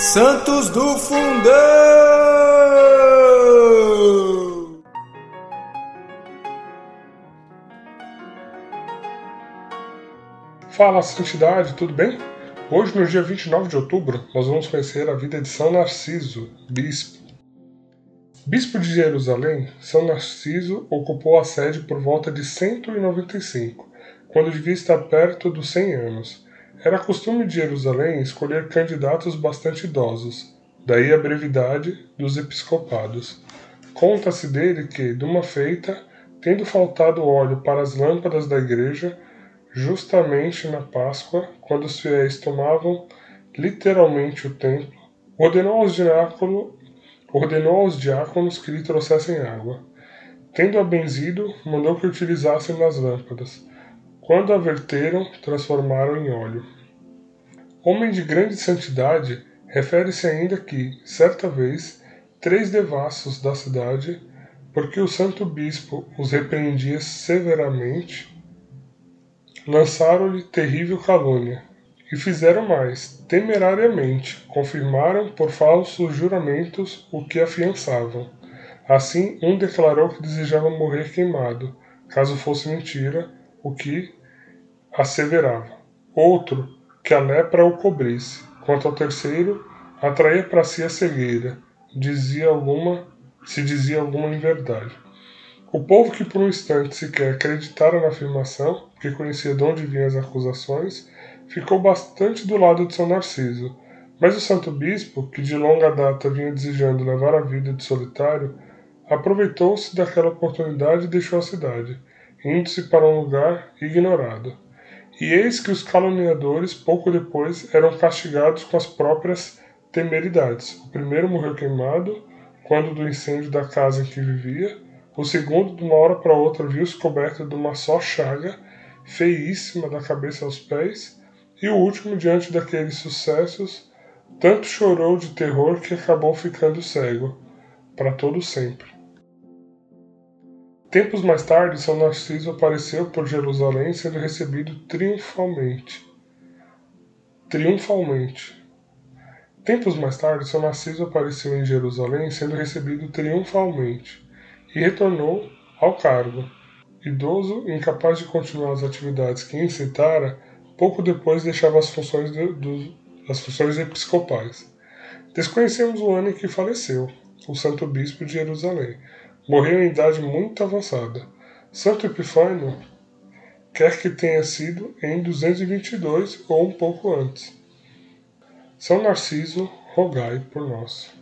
Santos do Fundão! Fala, Santidade, tudo bem? Hoje, no dia 29 de outubro, nós vamos conhecer a vida de São Narciso, bispo. Bispo de Jerusalém, São Narciso ocupou a sede por volta de 195, quando devia estar perto dos 100 anos. Era costume de Jerusalém escolher candidatos bastante idosos, daí a brevidade dos episcopados. Conta-se dele que, de uma feita, tendo faltado óleo para as lâmpadas da igreja, justamente na Páscoa, quando os fiéis tomavam literalmente o templo, ordenou aos, diácono, ordenou aos diáconos que lhe trouxessem água. Tendo-a benzido, mandou que utilizassem nas lâmpadas. Quando a verteram, transformaram em óleo. Homem de grande santidade, refere-se ainda que, certa vez, três devassos da cidade, porque o santo bispo os repreendia severamente, lançaram-lhe terrível calúnia. E fizeram mais, temerariamente, confirmaram por falsos juramentos o que afiançavam. Assim, um declarou que desejava morrer queimado, caso fosse mentira o que asseverava. Outro, que a lepra o cobrisse. Quanto ao terceiro, atraía para si a cegueira, dizia alguma, se dizia alguma inverdade. O povo que por um instante sequer acreditara na afirmação, que conhecia de onde vinham as acusações, ficou bastante do lado de São Narciso. Mas o santo bispo, que de longa data vinha desejando levar a vida de solitário, aproveitou-se daquela oportunidade e deixou a cidade, indo-se para um lugar ignorado. E eis que os caluniadores, pouco depois, eram castigados com as próprias temeridades. O primeiro morreu queimado, quando do incêndio da casa em que vivia, o segundo, de uma hora para outra, viu-se coberto de uma só chaga, feíssima da cabeça aos pés, e o último, diante daqueles sucessos, tanto chorou de terror que acabou ficando cego, para todo sempre. Tempos mais tarde, São Narciso apareceu por Jerusalém sendo recebido triunfalmente. Triunfalmente. Tempos mais tarde, São Narciso apareceu em Jerusalém sendo recebido triunfalmente e retornou ao cargo. Idoso, incapaz de continuar as atividades que incitara, pouco depois deixava as funções, de, do, as funções episcopais. Desconhecemos o ano em que faleceu, o santo bispo de Jerusalém, Morreu em idade muito avançada. Santo Epifânio quer que tenha sido em 222 ou um pouco antes. São Narciso, rogai por nós.